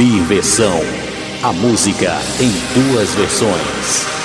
Biversão. A música em duas versões.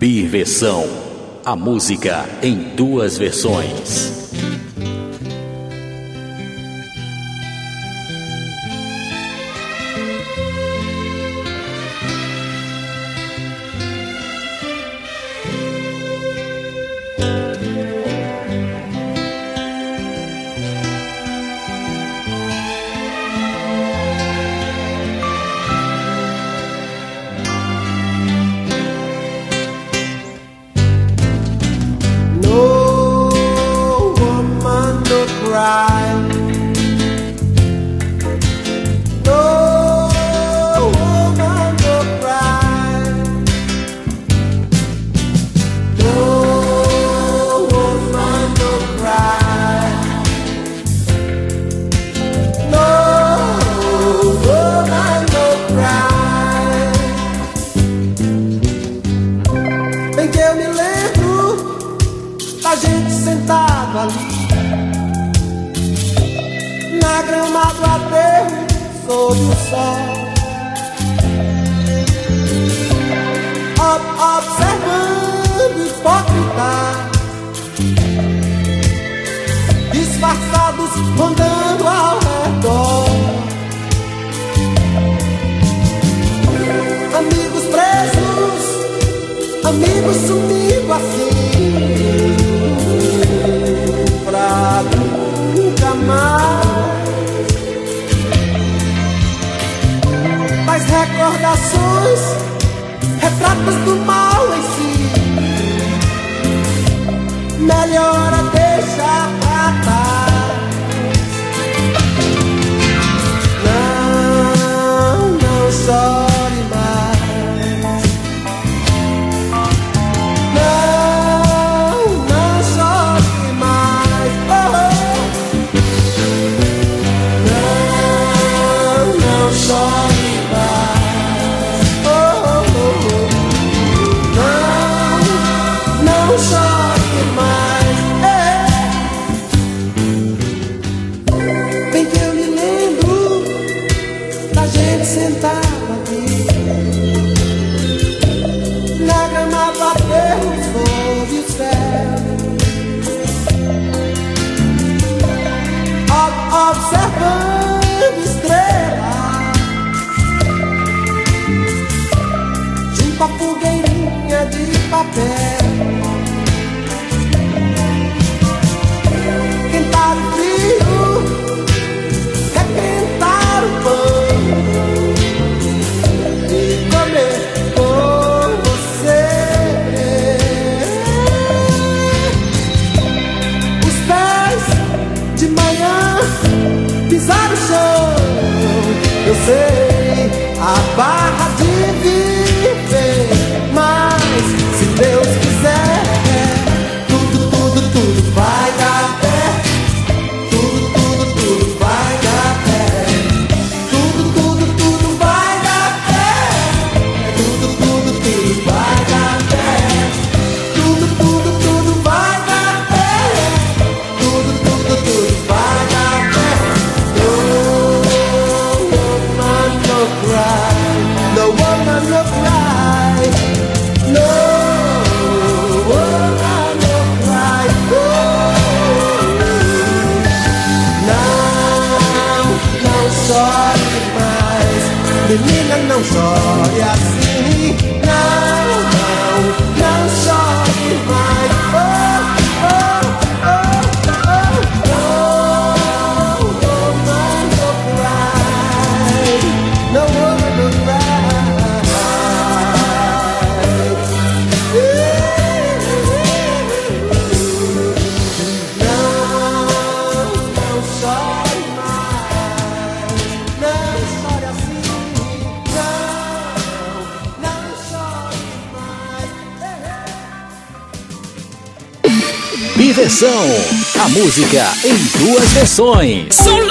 Birversão. A música em duas versões. Melhor a papel. Música em duas versões. When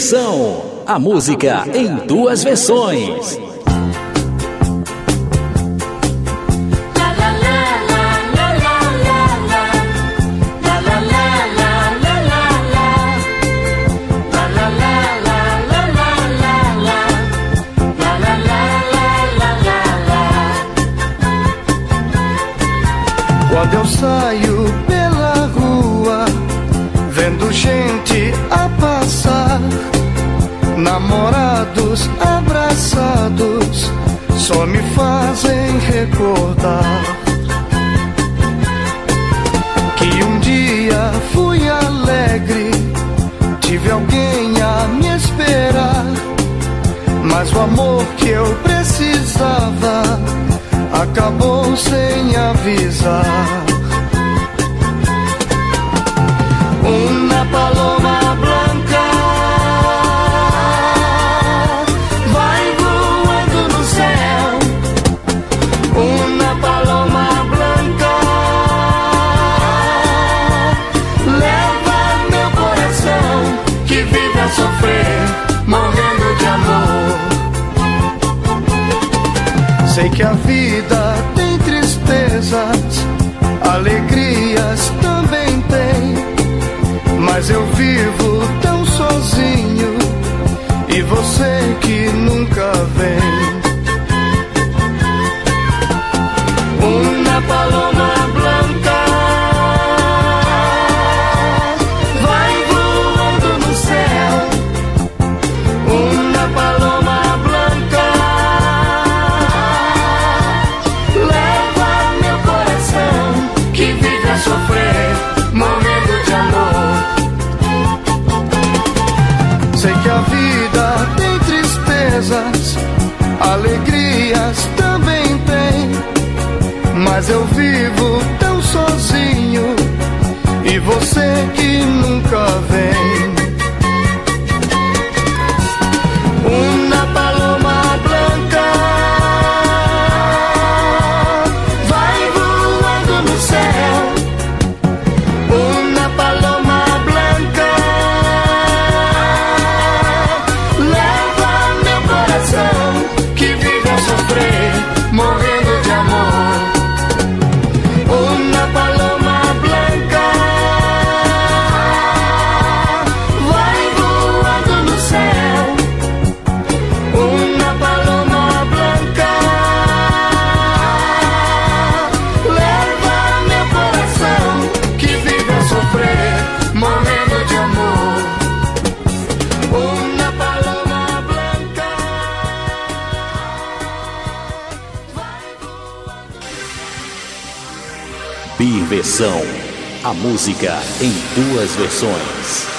diversão. A música em duas versões. sem avisar. A música em duas versões.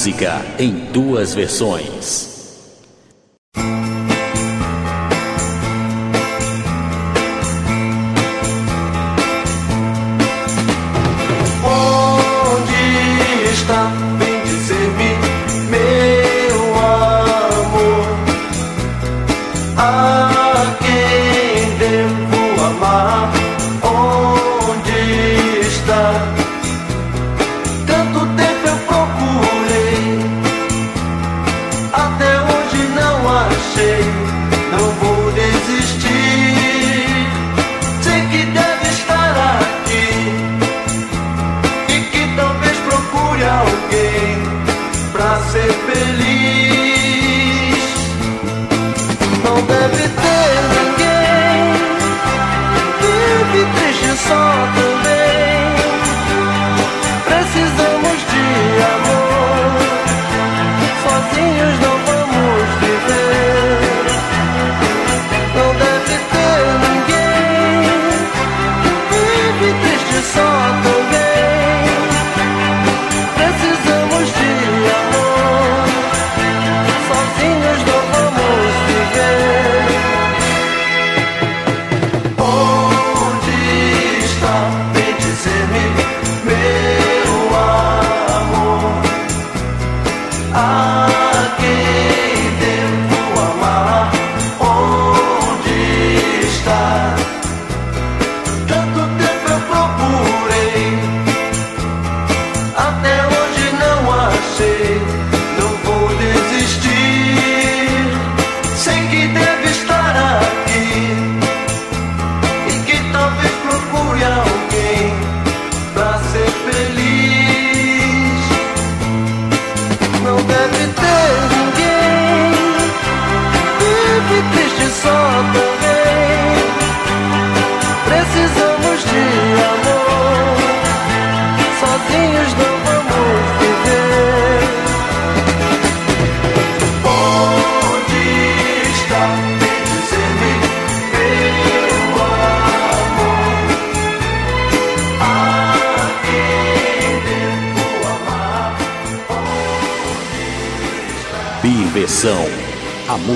Música em duas versões.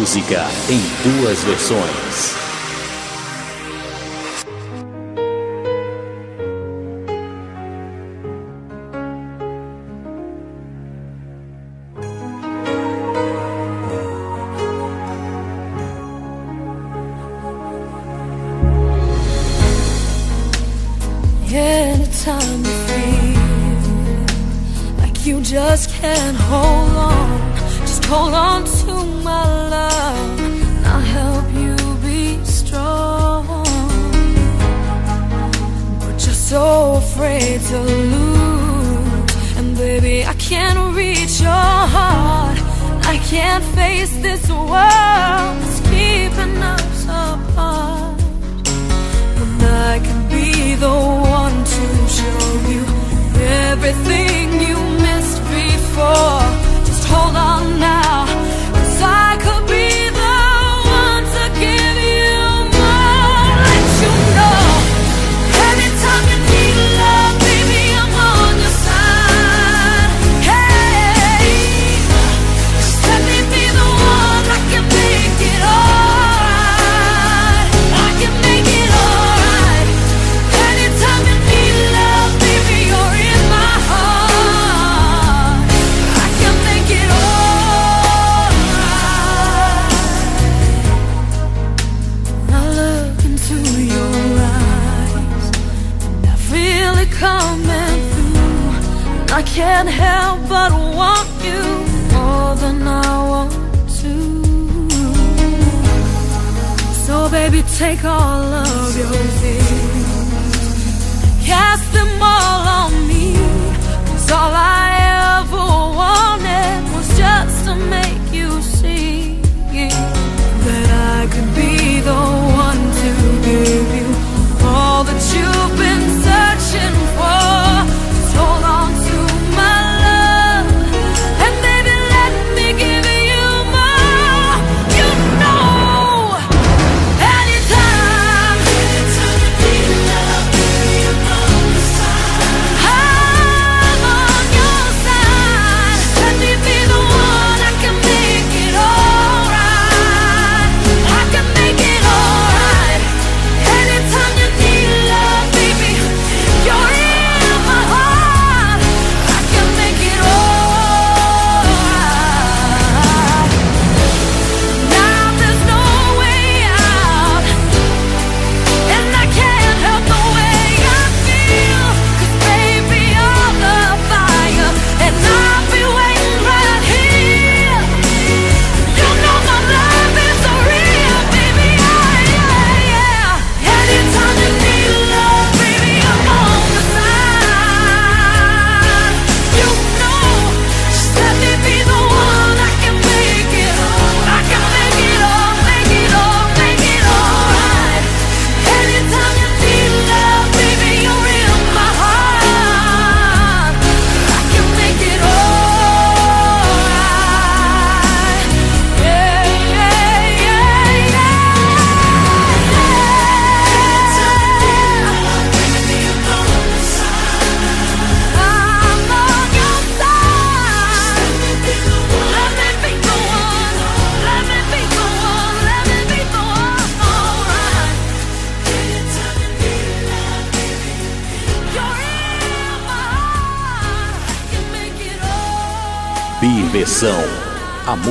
Música em duas versões.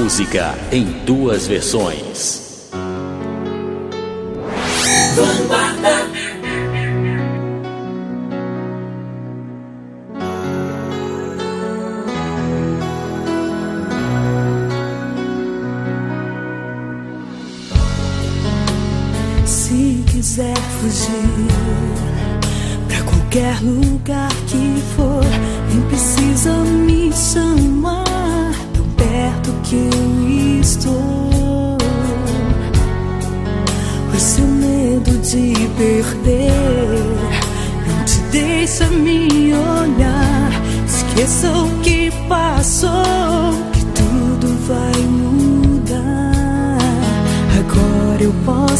música em duas versões.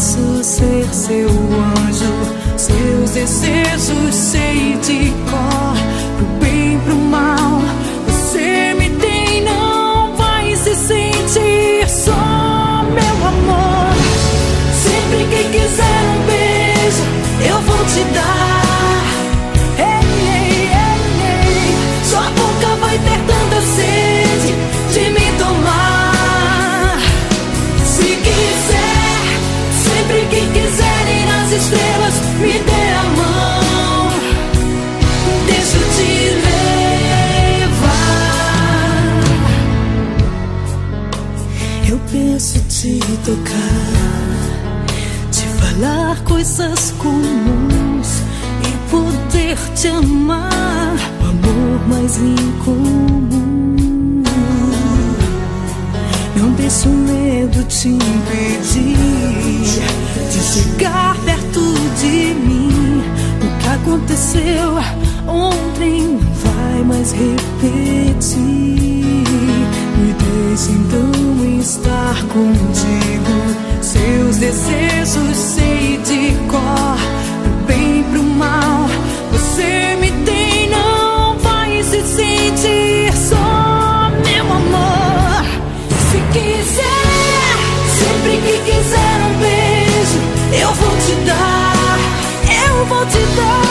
posso ser seu anjo, seus desejos sei de cor. coisas comuns e poder te amar, o amor mais incomum. Não deixe o medo te impedir de chegar perto de mim. O que aconteceu ontem não vai mais repetir. Me deixe então estar contigo, seus desejos Pro do bem pro mal. Você me tem, não vai se sentir só, meu amor. Se quiser, sempre que quiser um beijo, eu vou te dar, eu vou te dar.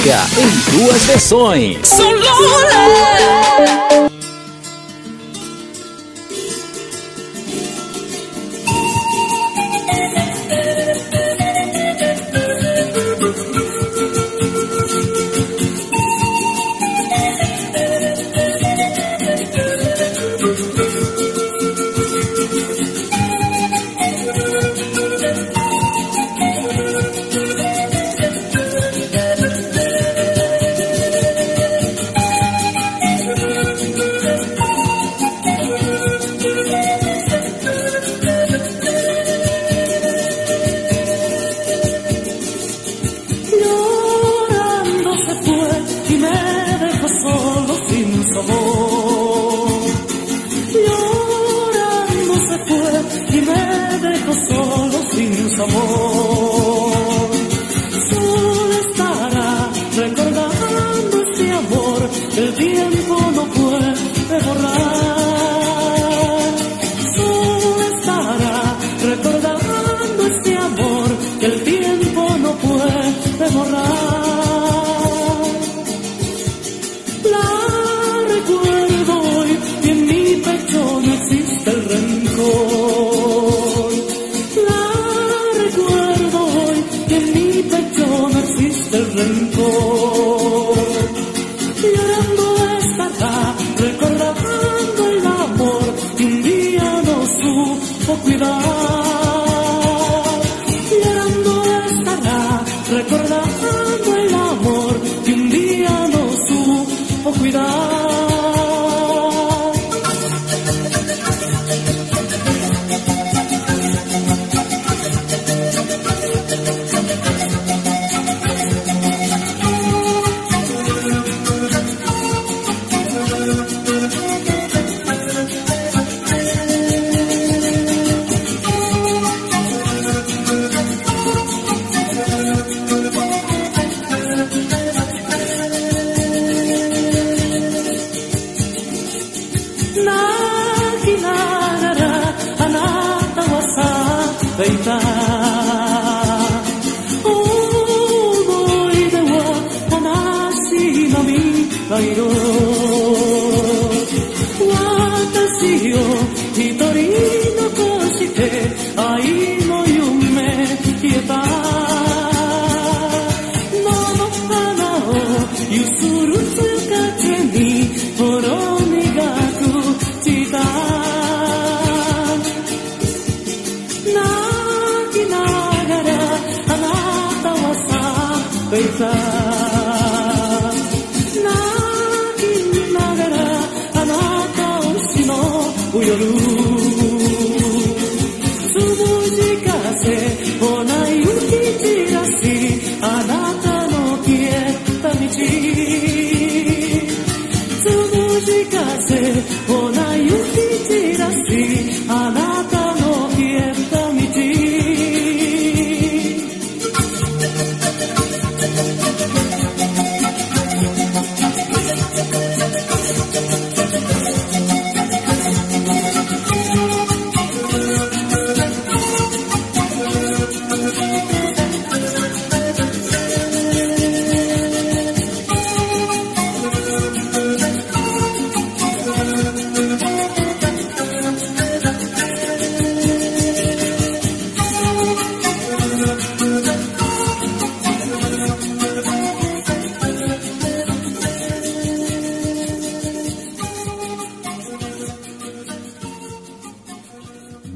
música em duas versões. So. afeitar.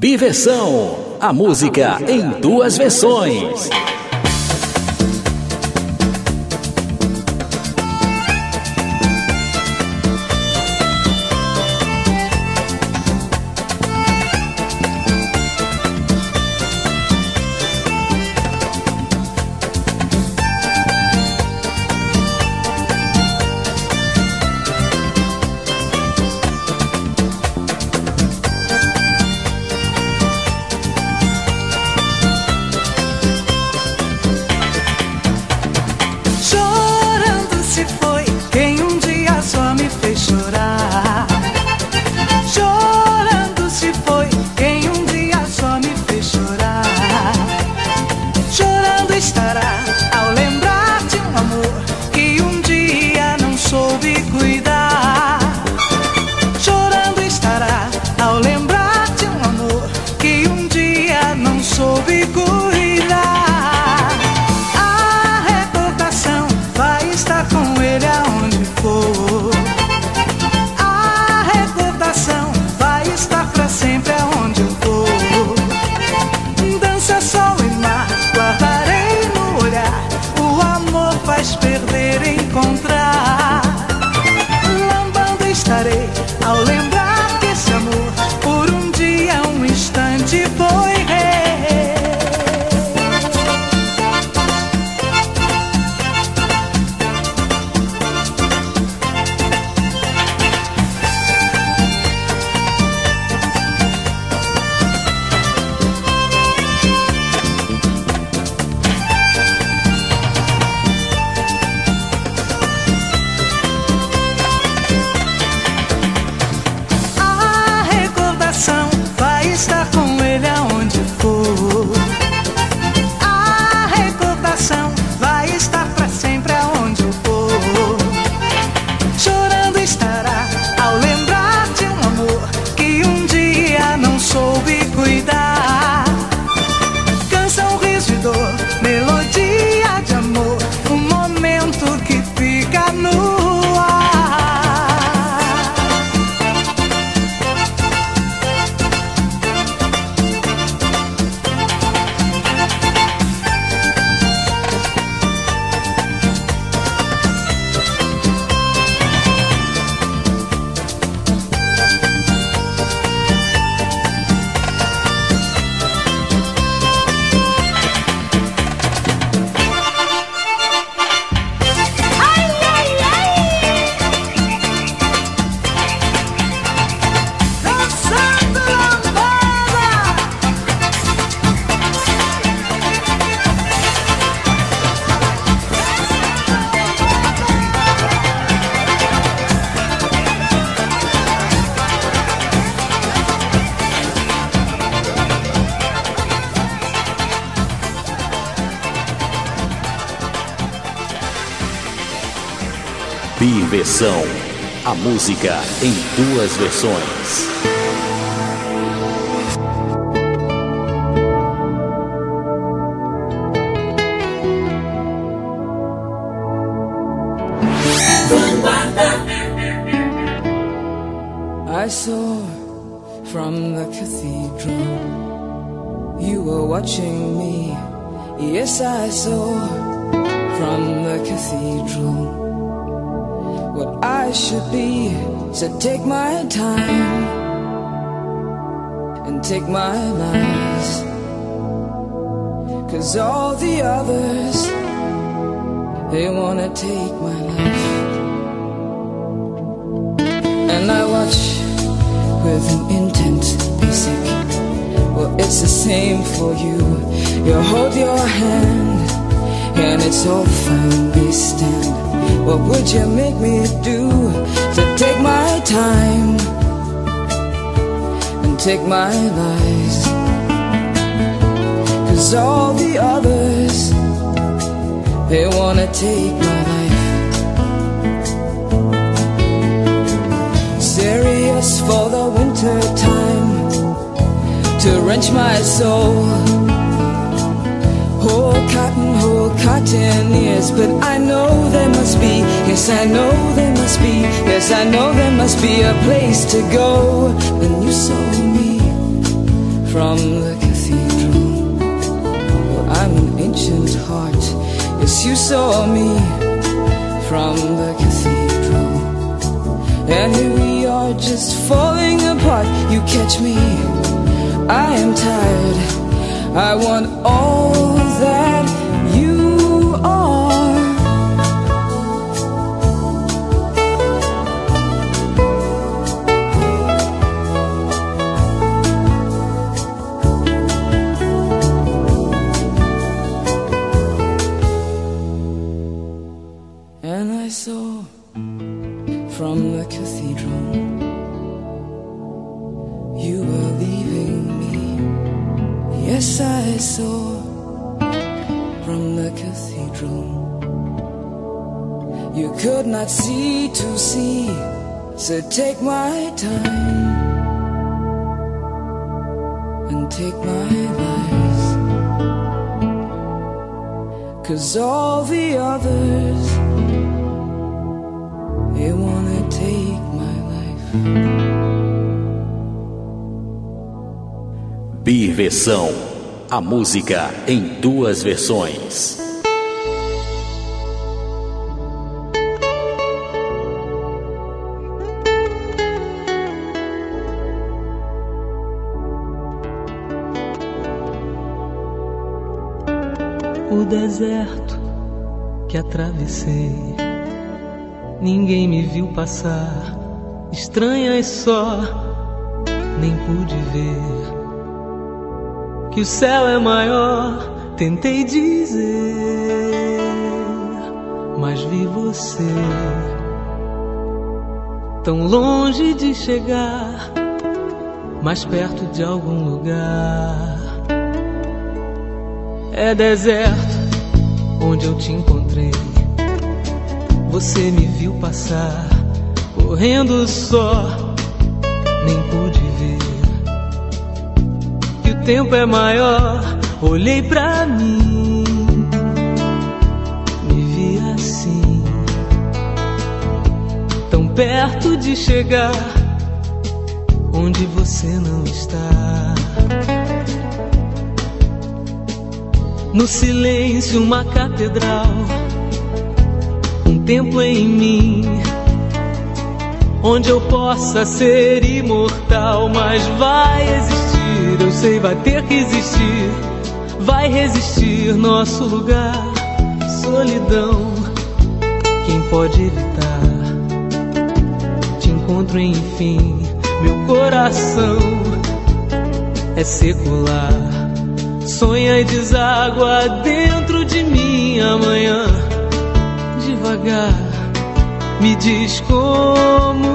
Biversão, a música em duas versões. Música em duas versões. I saw from the cathedral you were watching me. Yes, I saw from the cathedral what I should be. So take my time and take my lies. Cause all the others, they wanna take my life. And I watch with an intent basic. Well, it's the same for you. You hold your hand, and it's all fine, we stand. What would you make me do to take my time and take my lies? Cause all the others, they wanna take my life. Serious for the winter time to wrench my soul. Whole cotton, whole cotton ears, but I know there must be, yes, I know there must be, yes, I know there must be a place to go. When you saw me from the cathedral, well, I'm an ancient heart, yes, you saw me from the cathedral. And here we are just falling apart. You catch me, I am tired. I want all that Diversão. A música em duas versões. O deserto que atravessei, ninguém me viu passar, estranha e só, nem pude ver que o céu é maior. Tentei dizer, mas vi você tão longe de chegar, mais perto de algum lugar. É deserto onde eu te encontrei. Você me viu passar, correndo só, nem pude tempo é maior, olhei pra mim, me vi assim, tão perto de chegar, onde você não está. No silêncio, uma catedral, um templo em mim, onde eu possa ser imortal. Mas vai existir, eu sei, vai ter que existir, vai resistir nosso lugar. Solidão, quem pode evitar? Te encontro enfim, meu coração é secular. Sonha e deságua dentro de mim amanhã. Devagar, me diz como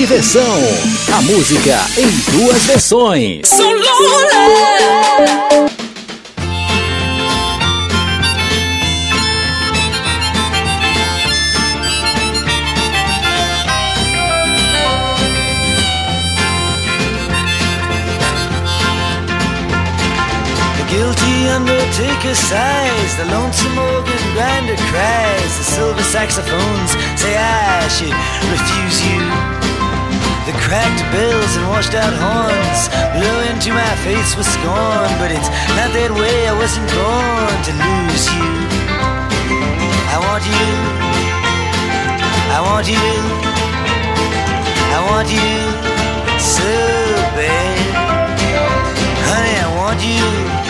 Diversão, a música em duas versões. Guilty undertaker sighs, the lonesome organ grinder cries, the silver saxophones say I should refuse you. The cracked bells and washed out horns blew into my face with scorn, but it's not that way, I wasn't born to lose you. I want you, I want you, I want you so bad. Honey, I want you.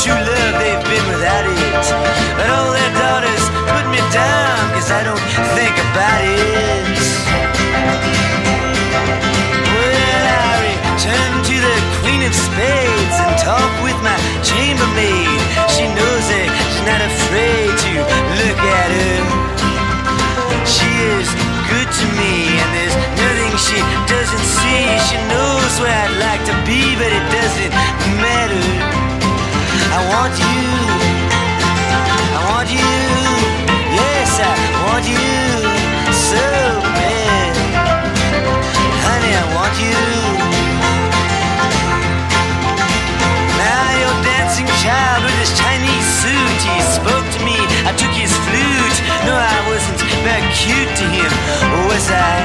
True love, they've been without it. And all their daughters put me down, cause I don't think about it. Well, I return to the Queen of Spades and talk with my chambermaid. She knows it, she's not afraid want you so bad. Honey, I want you. Now your dancing child with his Chinese suit, he spoke to me. I took his flute. No, I wasn't very cute to him, was I?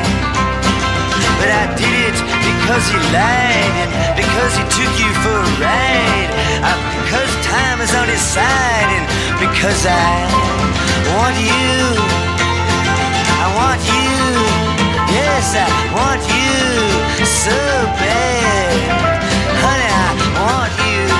But I did it because he lied and because he took you for a ride. I, because time is on his side and because I want you. I want you. Yes, I want you so bad. Honey, I want you.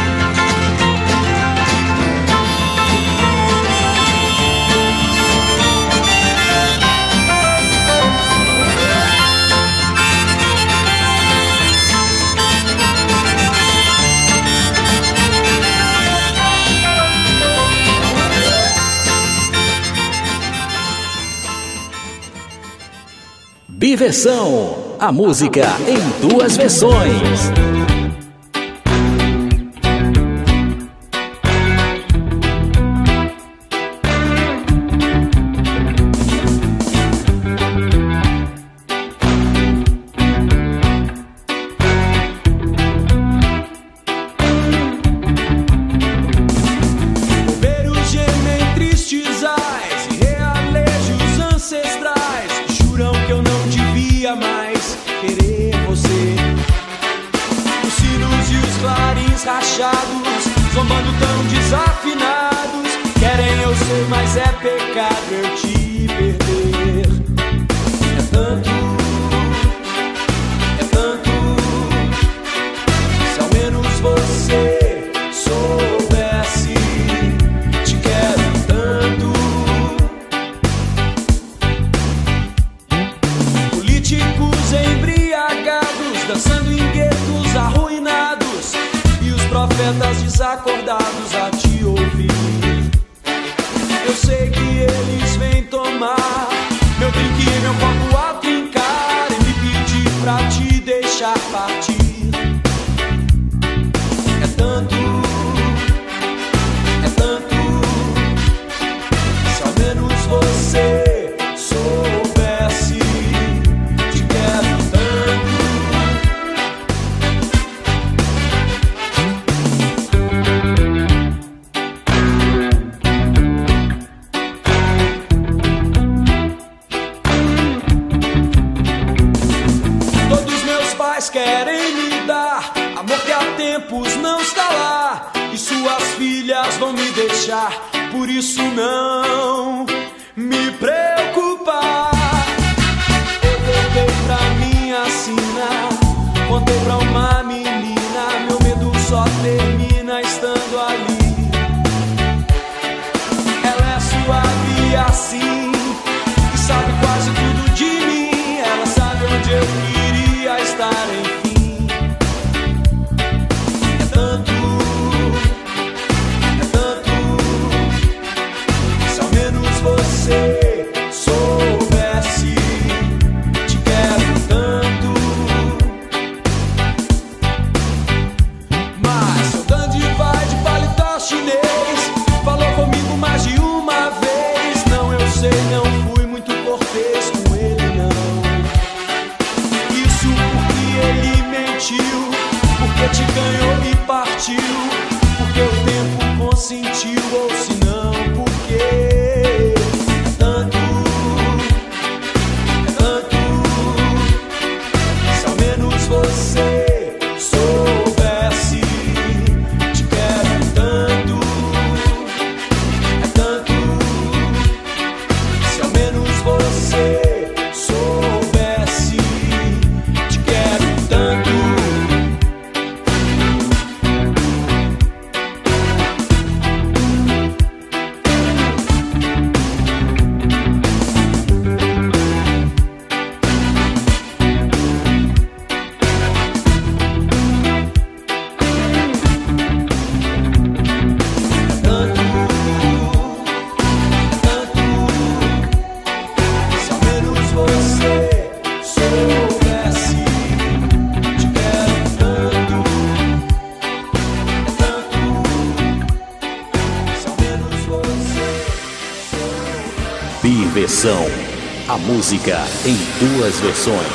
Diversão. A música em duas versões. mais querer você. Os sinos e os clarins rachados, zombando tão desafinados. Querem eu sei, mas é pecado eu te música em duas versões.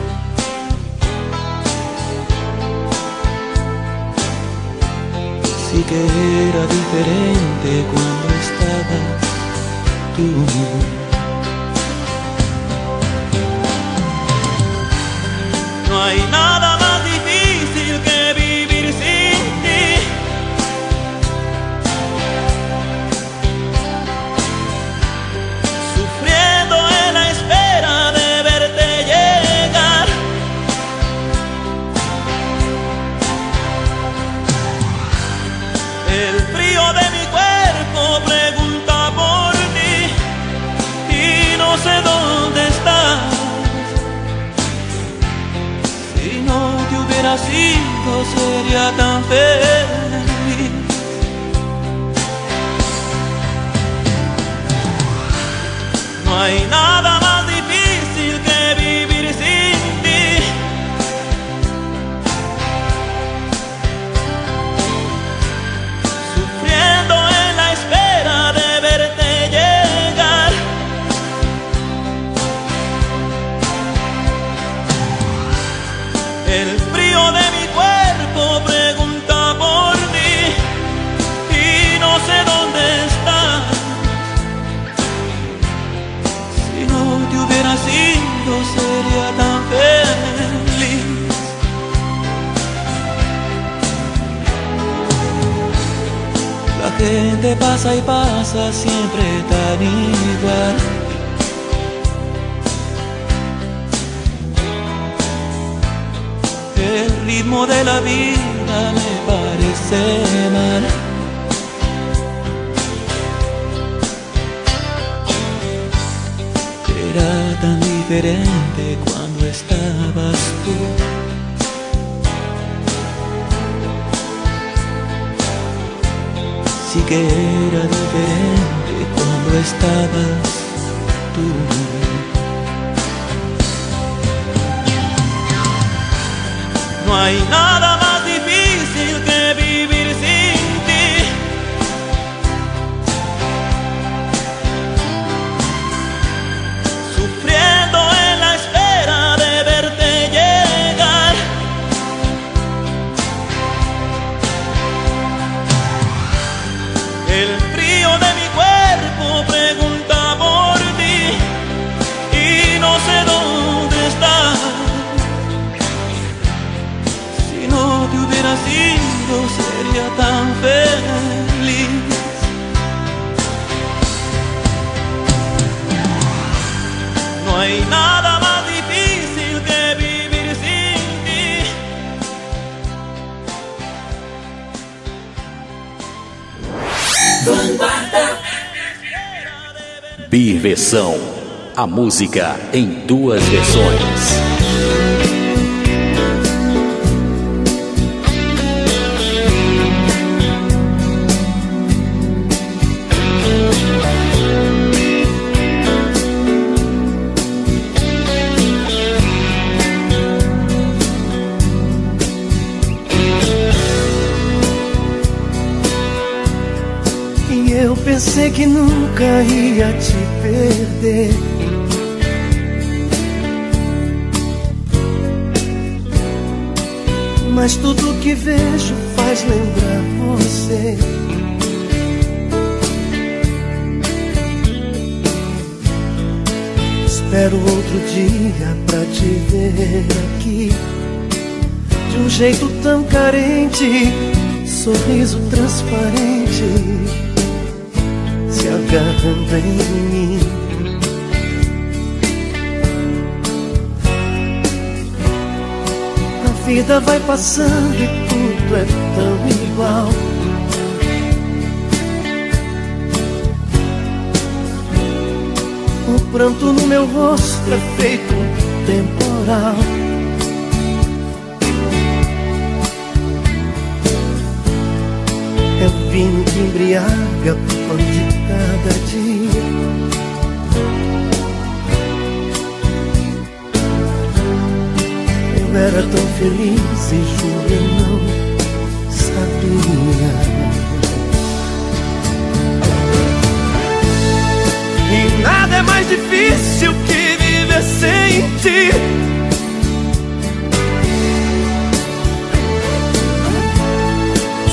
sí que era diferente cuando estabas tú. No hay nada. No hay nada Diversão. A música em duas versões. E eu Pensei que nunca ia te perder. Mas tudo que vejo faz lembrar você. Espero outro dia pra te ver aqui. De um jeito tão carente, sorriso transparente se agarrando em mim. Vida vai passando e tudo é tão igual. O pranto no meu rosto é feito temporal. É vinho que embriaga o pão de cada dia. Eu era tão feliz e juro eu não sabia. E nada é mais difícil que viver sem ti.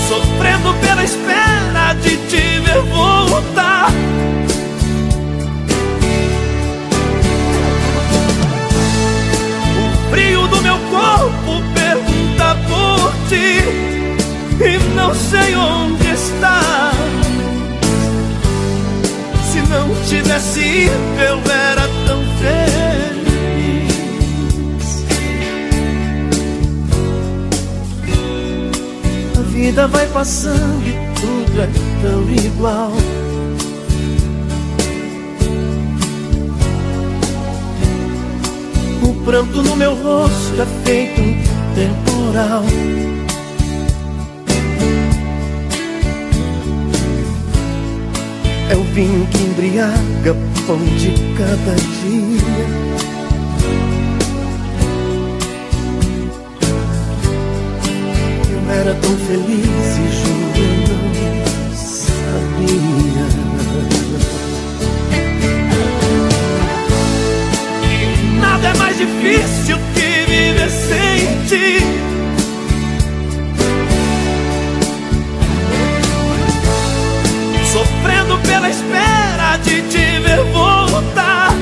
Sofrendo pela espera de te ver voltar. Corpo pergunta por ti. E não sei onde está. Se não tivesse ido, eu era tão feliz. A vida vai passando e tudo é tão igual. Pranto no meu rosto é feito um temporal. É o vinho que embriaga pão de cada dia. Eu era tão feliz e juro eu não sabia. Difícil que viver sem ti. Sofrendo pela espera de te ver voltar.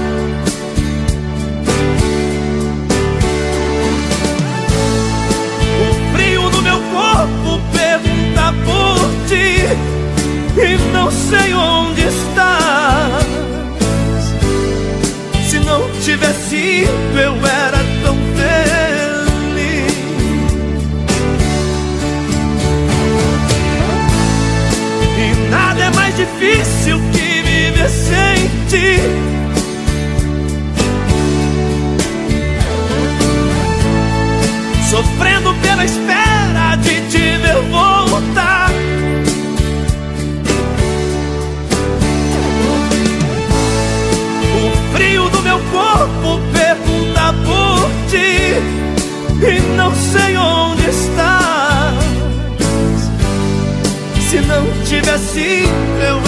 O frio no meu corpo pergunta por ti. E não sei onde estás. Tivesse ido, eu era tão feliz. E nada é mais difícil que viver sem ti. Sofrendo pela espera corpo pergunta por ti e não sei onde estás. Se não tivesse eu